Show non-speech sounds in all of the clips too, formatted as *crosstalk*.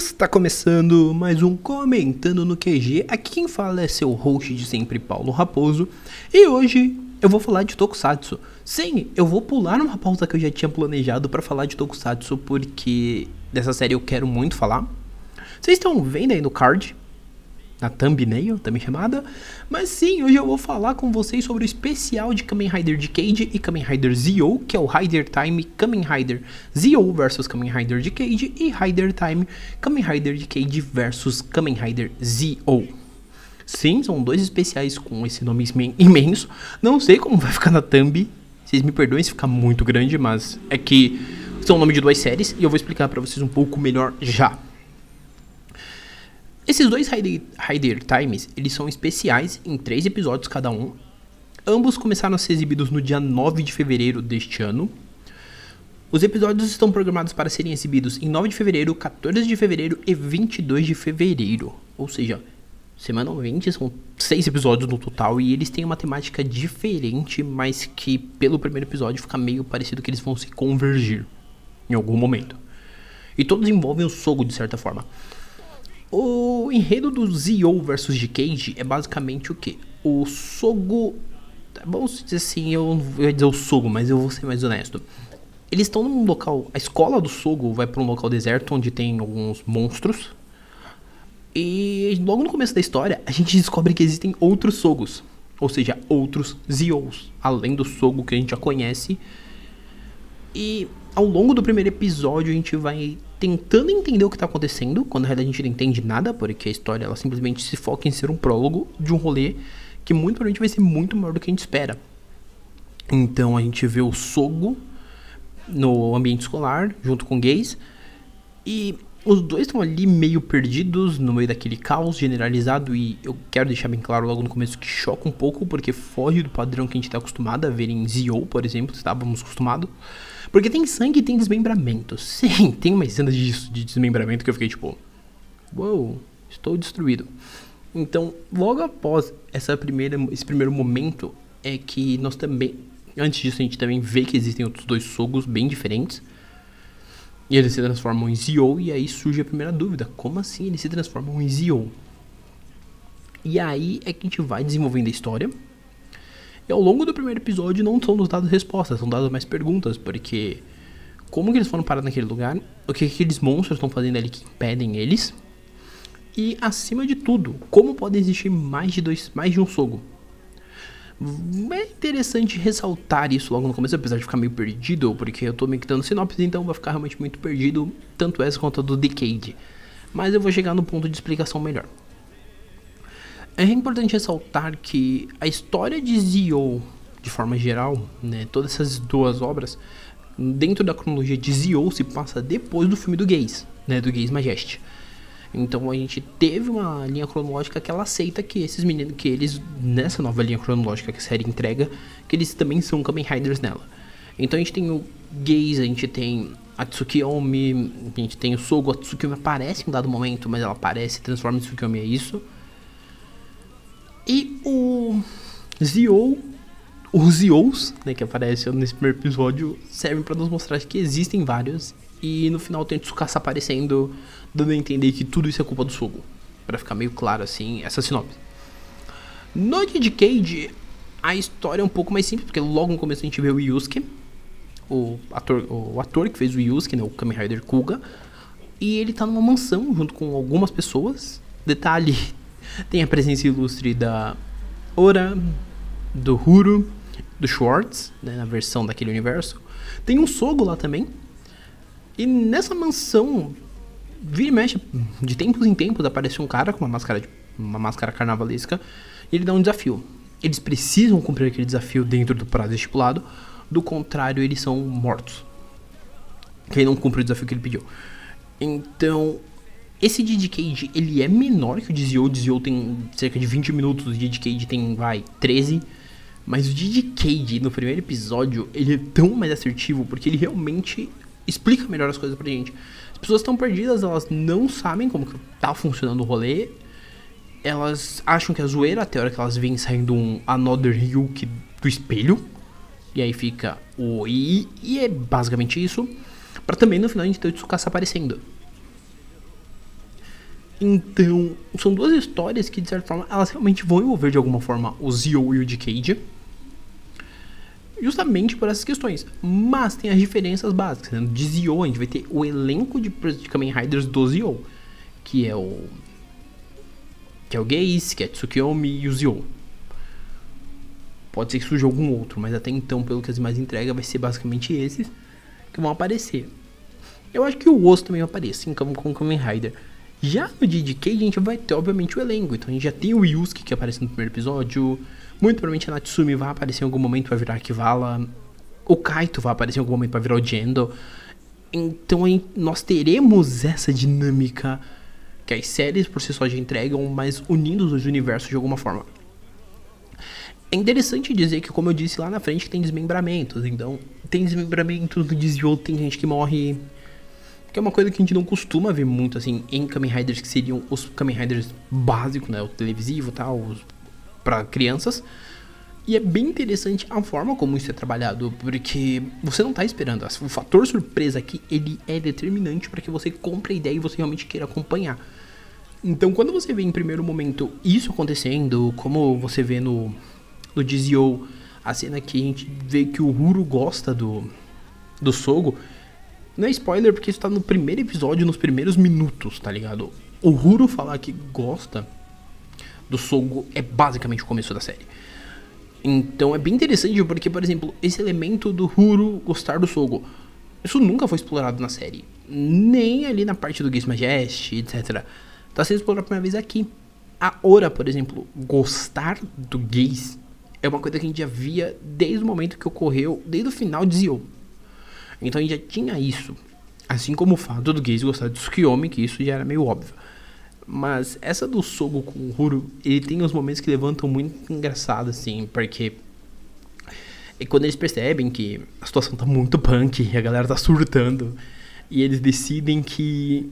Está começando mais um Comentando no QG. Aqui quem fala é seu host de sempre, Paulo Raposo. E hoje eu vou falar de Tokusatsu. Sim, eu vou pular uma pauta que eu já tinha planejado para falar de Tokusatsu, porque dessa série eu quero muito falar. Vocês estão vendo aí no card na thumbnail, também chamada. Mas sim, hoje eu vou falar com vocês sobre o especial de Kamen Rider Decade e Kamen Rider Zio, que é o Rider Time Kamen Rider Zio versus Kamen Rider Decade e Rider Time Kamen Rider Decade versus Kamen Rider Zio. Sim, são dois especiais com esse nome imenso. Não sei como vai ficar na thumb. Vocês me perdoem se ficar muito grande, mas é que são o nome de duas séries e eu vou explicar para vocês um pouco melhor já. Esses dois Rider Times, eles são especiais em três episódios cada um. Ambos começaram a ser exibidos no dia 9 de fevereiro deste ano. Os episódios estão programados para serem exibidos em 9 de fevereiro, 14 de fevereiro e 22 de fevereiro. Ou seja, semanalmente são seis episódios no total e eles têm uma temática diferente, mas que pelo primeiro episódio fica meio parecido que eles vão se convergir em algum momento. E todos envolvem o Sogo de certa forma. O enredo do Zio versus Decade é basicamente o que? O Sogo. Vamos dizer assim, eu, eu ia dizer o Sogo, mas eu vou ser mais honesto. Eles estão num local. A escola do Sogo vai para um local deserto onde tem alguns monstros. E logo no começo da história, a gente descobre que existem outros Sogos. Ou seja, outros Zios. Além do Sogo que a gente já conhece. E ao longo do primeiro episódio, a gente vai tentando entender o que está acontecendo, quando na realidade a gente não entende nada, porque a história ela simplesmente se foca em ser um prólogo de um rolê que muito provavelmente vai ser muito maior do que a gente espera. Então a gente vê o Sogo no ambiente escolar, junto com gays, e os dois estão ali meio perdidos no meio daquele caos generalizado e eu quero deixar bem claro logo no começo que choca um pouco porque foge do padrão que a gente está acostumado a ver em Zio, por exemplo, estávamos acostumados. Porque tem sangue e tem desmembramento. *laughs* Sim, tem umas cenas de, de desmembramento que eu fiquei tipo. Uou, wow, estou destruído. Então, logo após essa primeira, esse primeiro momento, é que nós também. Antes disso, a gente também vê que existem outros dois sogos bem diferentes. E eles se transformam em Zio, e aí surge a primeira dúvida: como assim eles se transformam em Zio? E aí é que a gente vai desenvolvendo a história. E ao longo do primeiro episódio não são nos dadas respostas, são dadas mais perguntas, porque como que eles foram parar naquele lugar, o que aqueles monstros estão fazendo ali que impedem eles, e acima de tudo, como pode existir mais de dois, mais de um Sogo. É interessante ressaltar isso logo no começo, apesar de ficar meio perdido, porque eu tô meio que dando sinopse, então vai ficar realmente muito perdido, tanto essa quanto a do Decade. Mas eu vou chegar no ponto de explicação melhor. É importante ressaltar que a história de Zio, de forma geral, né, todas essas duas obras, dentro da cronologia de Zio, se passa depois do filme do Gaze, né, do Gaze Majesty. Então a gente teve uma linha cronológica que ela aceita que esses meninos, que eles, nessa nova linha cronológica que a série entrega, que eles também são Kamen Riders nela. Então a gente tem o Gaze, a gente tem a Tsukiyomi, a gente tem o Sogo, a Tsukiyomi aparece em um dado momento, mas ela aparece, transforma em Tsukiyomi, é isso. E o Zio, os Zios, né, que aparecem nesse primeiro episódio, servem para nos mostrar que existem vários. E no final tem Tsukasa aparecendo, dando a entender que tudo isso é culpa do Sogo. para ficar meio claro assim, essa sinopse. No Cage, a história é um pouco mais simples, porque logo no começo a gente vê o Yusuke, o ator, o ator que fez o Yusuke, né, o Kamen Rider Kuga, e ele tá numa mansão junto com algumas pessoas. Detalhe, tem a presença ilustre da Ora, do Huro, do Schwartz, né, na versão daquele universo. Tem um Sogo lá também. E nessa mansão, vira e mexe, de tempos em tempos, aparece um cara com uma máscara, de, uma máscara carnavalesca e ele dá um desafio. Eles precisam cumprir aquele desafio dentro do prazo estipulado, do contrário, eles são mortos. Quem não cumpre o desafio que ele pediu. Então, esse Didcade, ele é menor que o Dizio. O Dizio tem cerca de 20 minutos, o Didcade tem, vai, 13. Mas o Didcade, no primeiro episódio, ele é tão mais assertivo porque ele realmente explica melhor as coisas pra gente. As pessoas estão perdidas, elas não sabem como que tá funcionando o rolê. Elas acham que é zoeira até a hora que elas veem saindo um Another Ryuk do espelho. E aí fica o I, e é basicamente isso. Para também no final a gente ter o Tsukasa aparecendo. Então, são duas histórias que, de certa forma, elas realmente vão envolver de alguma forma o Zio e o Decade. Justamente por essas questões. Mas tem as diferenças básicas. Né? De Zio, a gente vai ter o elenco de, de Kamen Riders do Zio. Que é o. Que é o Geis, que é Tsukiyomi e o Zio. Pode ser que surja algum outro, mas até então, pelo que as imagens entregam, vai ser basicamente esses que vão aparecer. Eu acho que o Osso também vai aparecer, assim como com o Kamen Rider. Já no DDK a gente vai ter, obviamente, o elenco. Então a gente já tem o Yusuke que aparece no primeiro episódio. Muito provavelmente a Natsumi vai aparecer em algum momento para virar Kivala. O Kaito vai aparecer em algum momento para virar o Jendo. Então nós teremos essa dinâmica que as séries por si só já entregam, mas unindo os universos de alguma forma. É interessante dizer que, como eu disse lá na frente, tem desmembramentos. Então, tem desmembramentos no desvio, tem gente que morre. Que é uma coisa que a gente não costuma ver muito, assim, em Kamen Riders, que seriam os Kamen Riders básicos, né? O televisivo e tal, para crianças. E é bem interessante a forma como isso é trabalhado, porque você não tá esperando. O fator surpresa aqui, ele é determinante para que você compre a ideia e você realmente queira acompanhar. Então, quando você vê em primeiro momento isso acontecendo, como você vê no, no Dizio, a cena que a gente vê que o Huro gosta do, do Sogo, não é spoiler porque isso tá no primeiro episódio, nos primeiros minutos, tá ligado? O Huro falar que gosta do Sogo é basicamente o começo da série. Então é bem interessante porque, por exemplo, esse elemento do Huro gostar do Sogo, isso nunca foi explorado na série. Nem ali na parte do Gaze Majest, etc. Tá sendo explorado a primeira vez aqui. A Ora, por exemplo, gostar do Gaze é uma coisa que a gente já via desde o momento que ocorreu, desde o final de Zio. Então a gente já tinha isso. Assim como o fato do Gaze gostar de Tsukiyomi, que isso já era meio óbvio. Mas essa do Sogo com o Huro, ele tem uns momentos que levantam muito engraçado, assim, porque. É quando eles percebem que a situação tá muito punk a galera tá surtando. E eles decidem que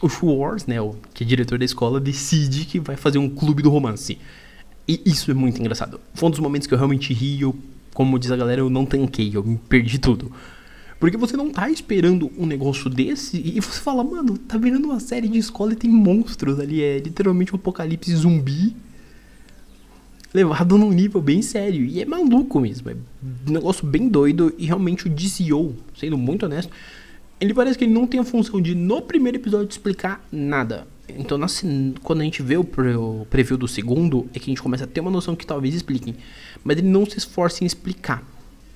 o Schwartz, né, o que é diretor da escola, decide que vai fazer um clube do romance. E isso é muito engraçado. Foi um dos momentos que eu realmente ri, eu, como diz a galera, eu não tanquei, eu me perdi tudo. Porque você não tá esperando um negócio desse e você fala, mano, tá virando uma série de escola e tem monstros ali. É literalmente um apocalipse zumbi levado num nível bem sério. E é maluco mesmo. É um negócio bem doido. E realmente o DCO, sendo muito honesto, ele parece que ele não tem a função de, no primeiro episódio, explicar nada. Então, quando a gente vê o, pre o preview do segundo, é que a gente começa a ter uma noção que talvez expliquem. Mas ele não se esforça em explicar.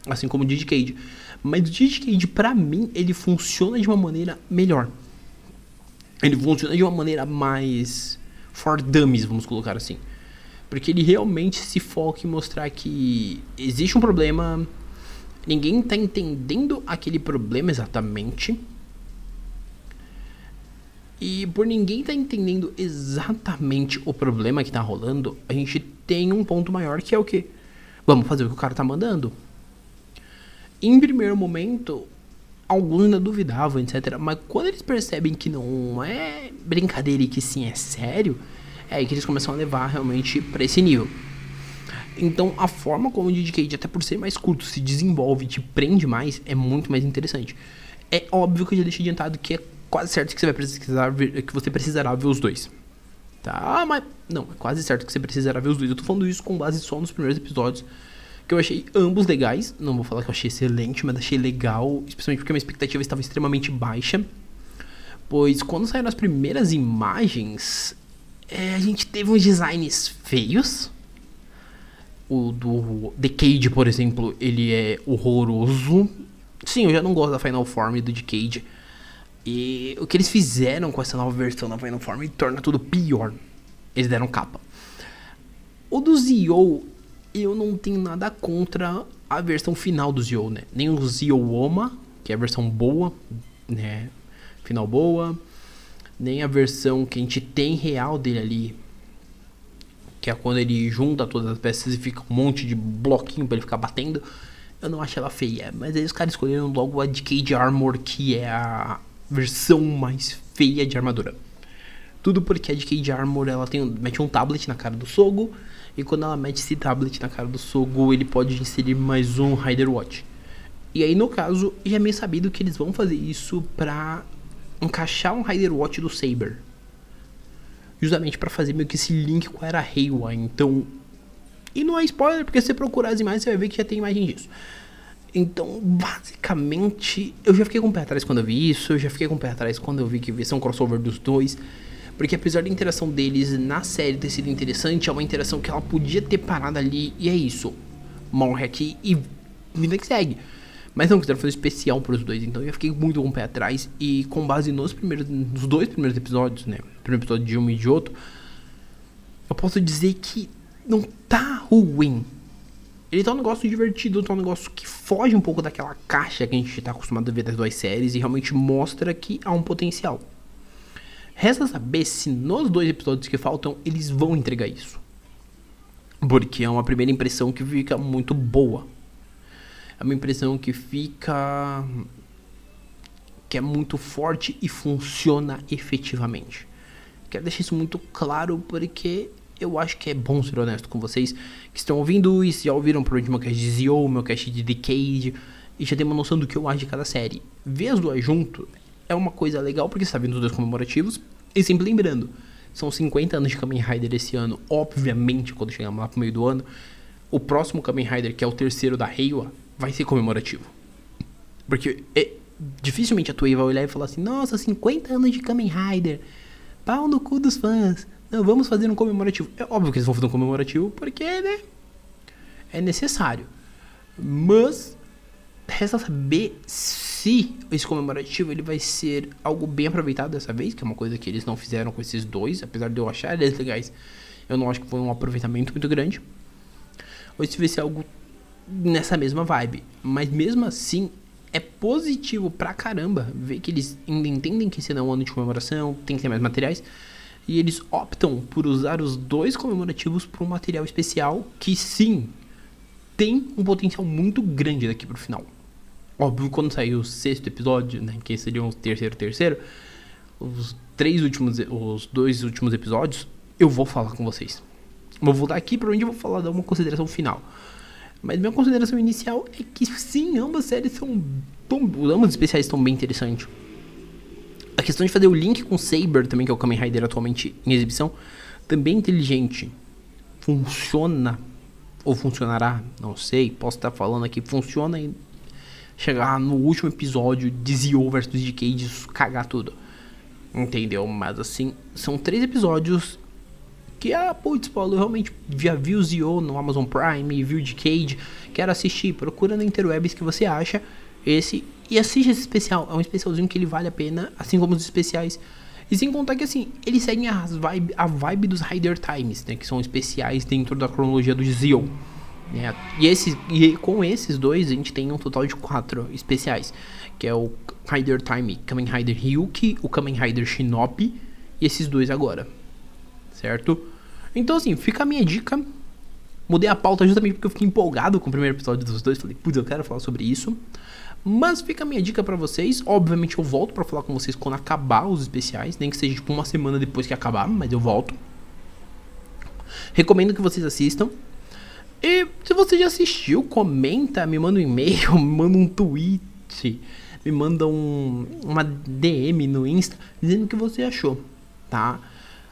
Assim como o Digicade. Mas o Digicade, pra mim, ele funciona de uma maneira melhor. Ele funciona de uma maneira mais for dummies, vamos colocar assim. Porque ele realmente se foca em mostrar que existe um problema, ninguém tá entendendo aquele problema exatamente e por ninguém estar tá entendendo exatamente o problema que está rolando, a gente tem um ponto maior que é o que? Vamos fazer o que o cara está mandando. Em primeiro momento, alguns ainda duvidavam, etc. Mas quando eles percebem que não é brincadeira e que sim é sério, é aí que eles começam a levar realmente para esse nível. Então, a forma como o Dedicate, até por ser mais curto, se desenvolve e te prende mais, é muito mais interessante. É óbvio que eu já deixei adiantado que é quase certo que você vai precisar ver, que você precisará ver os dois. Tá? Mas não, é quase certo que você precisará ver os dois. Eu tô falando isso com base só nos primeiros episódios, que eu achei ambos legais. Não vou falar que eu achei excelente, mas achei legal, especialmente porque a minha expectativa estava extremamente baixa. Pois quando saíram as primeiras imagens, é, a gente teve uns designs feios. O do Decade, por exemplo, ele é horroroso. Sim, eu já não gosto da Final Form do Decade. E o que eles fizeram com essa nova versão da Final Form torna tudo pior. Eles deram capa. O do Zio, eu não tenho nada contra a versão final do Zio, né? Nem o Zio Oma, que é a versão boa, né? Final boa. Nem a versão que a gente tem real dele ali. Que é quando ele junta todas as peças e fica um monte de bloquinho para ele ficar batendo. Eu não acho ela feia. Mas aí os caras escolheram logo a Decade Armor, que é a versão mais feia de armadura. Tudo porque a Decade Armor ela tem, mete um tablet na cara do Sogo. E quando ela mete esse tablet na cara do Sogo, ele pode inserir mais um Rider Watch. E aí, no caso, já é meio sabido que eles vão fazer isso pra encaixar um Rider Watch do Saber. justamente para fazer meio que esse link com a Era Reiwa. Então, e não é spoiler, porque se você procurar as imagens, você vai ver que já tem imagem disso. Então, basicamente, eu já fiquei com o pé atrás quando eu vi isso, eu já fiquei com o pé atrás quando eu vi que ia ser um crossover dos dois. Porque apesar da interação deles na série ter sido interessante, é uma interação que ela podia ter parado ali, e é isso. Morre aqui e vida que segue. Mas não quiseram fazer especial para os dois, então eu fiquei muito com o pé atrás. E com base nos primeiros, nos dois primeiros episódios, né? Primeiro episódio de um e de outro, eu posso dizer que não tá ruim. Ele tá um negócio divertido, tá um negócio que foge um pouco daquela caixa que a gente tá acostumado a ver das duas séries e realmente mostra que há um potencial. Resta saber se nos dois episódios que faltam eles vão entregar isso. Porque é uma primeira impressão que fica muito boa. É uma impressão que fica. que é muito forte e funciona efetivamente. Quero deixar isso muito claro porque eu acho que é bom ser honesto com vocês que estão ouvindo isso, já ouviram provavelmente meu cast de Zio, meu cast de Decade, e já tem uma noção do que eu acho de cada série. Ver as duas junto é uma coisa legal porque está vendo os dois comemorativos, e sempre lembrando, são 50 anos de Kamen Rider esse ano, obviamente quando chegamos lá pro meio do ano, o próximo Kamen Rider, que é o terceiro da Reiwa, vai ser comemorativo. Porque é, dificilmente a Toei vai olhar e falar assim, nossa, 50 anos de Kamen Rider, pau no cu dos fãs. Não, vamos fazer um comemorativo. É óbvio que eles vão fazer um comemorativo porque, né? É necessário. Mas resta saber se esse comemorativo ele vai ser algo bem aproveitado dessa vez, que é uma coisa que eles não fizeram com esses dois, apesar de eu achar eles legais. Eu não acho que foi um aproveitamento muito grande. Ou se vai ser algo nessa mesma vibe. Mas mesmo assim, é positivo pra caramba ver que eles ainda entendem que esse não é um ano de comemoração, tem que ter mais materiais e eles optam por usar os dois comemorativos para um material especial que sim tem um potencial muito grande daqui pro final. Óbvio, quando sair o sexto episódio, né, que seriam o terceiro terceiro, os três últimos, os dois últimos episódios, eu vou falar com vocês. Vou voltar aqui onde eu vou falar dar uma consideração final. Mas minha consideração inicial é que sim, ambas séries são, ambos especiais estão bem interessantes. A questão de fazer o link com Saber também, que é o Kamen Rider atualmente em exibição, também é inteligente. Funciona. Ou funcionará, não sei. Posso estar falando aqui, funciona e chegar no último episódio de Zio versus Decade e cagar tudo. Entendeu? Mas assim, são três episódios que, ah, putz, Paulo, eu realmente já vi o Zio no Amazon Prime, vi o Decade, quero assistir. Procura na Interwebs que você acha esse e assiste esse especial. É um especialzinho que ele vale a pena, assim como os especiais. E sem contar que assim, eles seguem as vibe, a vibe dos Rider Times, né? Que são especiais dentro da cronologia do Zio. Né? E, esses, e com esses dois, a gente tem um total de quatro especiais. Que é o Rider Time Kamen Rider Ryuki, o Kamen Rider Shinobi e esses dois agora. Certo? Então assim, fica a minha dica. Mudei a pauta justamente porque eu fiquei empolgado com o primeiro episódio dos dois. Falei, putz, eu quero falar sobre isso. Mas fica a minha dica para vocês. Obviamente eu volto para falar com vocês quando acabar os especiais, nem que seja tipo uma semana depois que acabar, mas eu volto. Recomendo que vocês assistam. E se você já assistiu, comenta, me manda um e-mail, *laughs* me manda um tweet, me manda um, uma DM no Insta dizendo o que você achou, tá?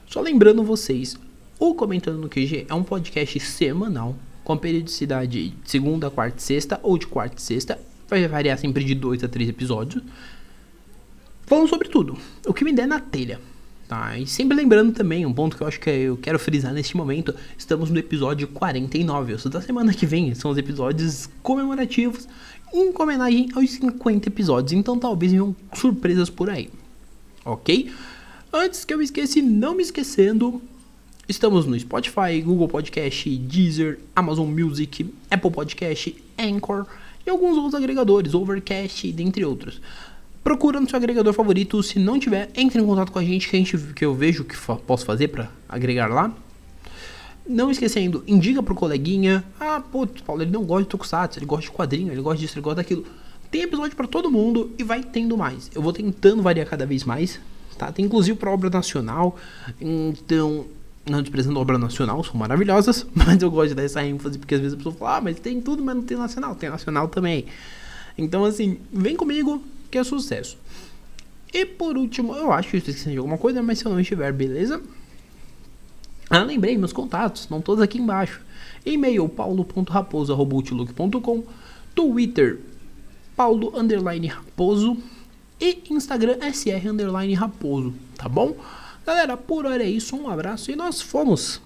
Só lembrando vocês, o Comentando no QG é um podcast semanal com periodicidade de segunda, quarta e sexta ou de quarta e sexta Vai variar sempre de 2 a 3 episódios. Falando sobre tudo. O que me der na telha. Tá? E sempre lembrando também, um ponto que eu acho que eu quero frisar neste momento, estamos no episódio 49. Isso da semana que vem são os episódios comemorativos em homenagem aos 50 episódios. Então talvez venham surpresas por aí. Ok? Antes que eu esqueça, não me esquecendo, estamos no Spotify, Google Podcast, Deezer, Amazon Music, Apple Podcast, Anchor e alguns outros agregadores, Overcast, dentre outros. Procura no seu agregador favorito, se não tiver, entre em contato com a gente que, a gente, que eu vejo o que fa posso fazer para agregar lá. Não esquecendo, indica pro coleguinha, ah, pô, Paulo, ele não gosta de Tokusatsu, ele gosta de quadrinho, ele gosta disso, ele gosta daquilo. Tem episódio para todo mundo e vai tendo mais. Eu vou tentando variar cada vez mais, tá? Tem inclusive para obra nacional, então não desprezando obra nacional, são maravilhosas, *laughs* mas eu gosto de dar essa ênfase porque às vezes a pessoa fala, ah, mas tem tudo, mas não tem nacional, tem nacional também. Então, assim, vem comigo que é sucesso. E por último, eu acho que estou de alguma coisa, mas se eu não estiver, beleza? Ah, lembrei, meus contatos, estão todos aqui embaixo. E-mail paulo.raposo.outlook.com Twitter paulo underline raposo e Instagram sr underline raposo, tá bom? Galera, por hora é isso, um abraço e nós fomos!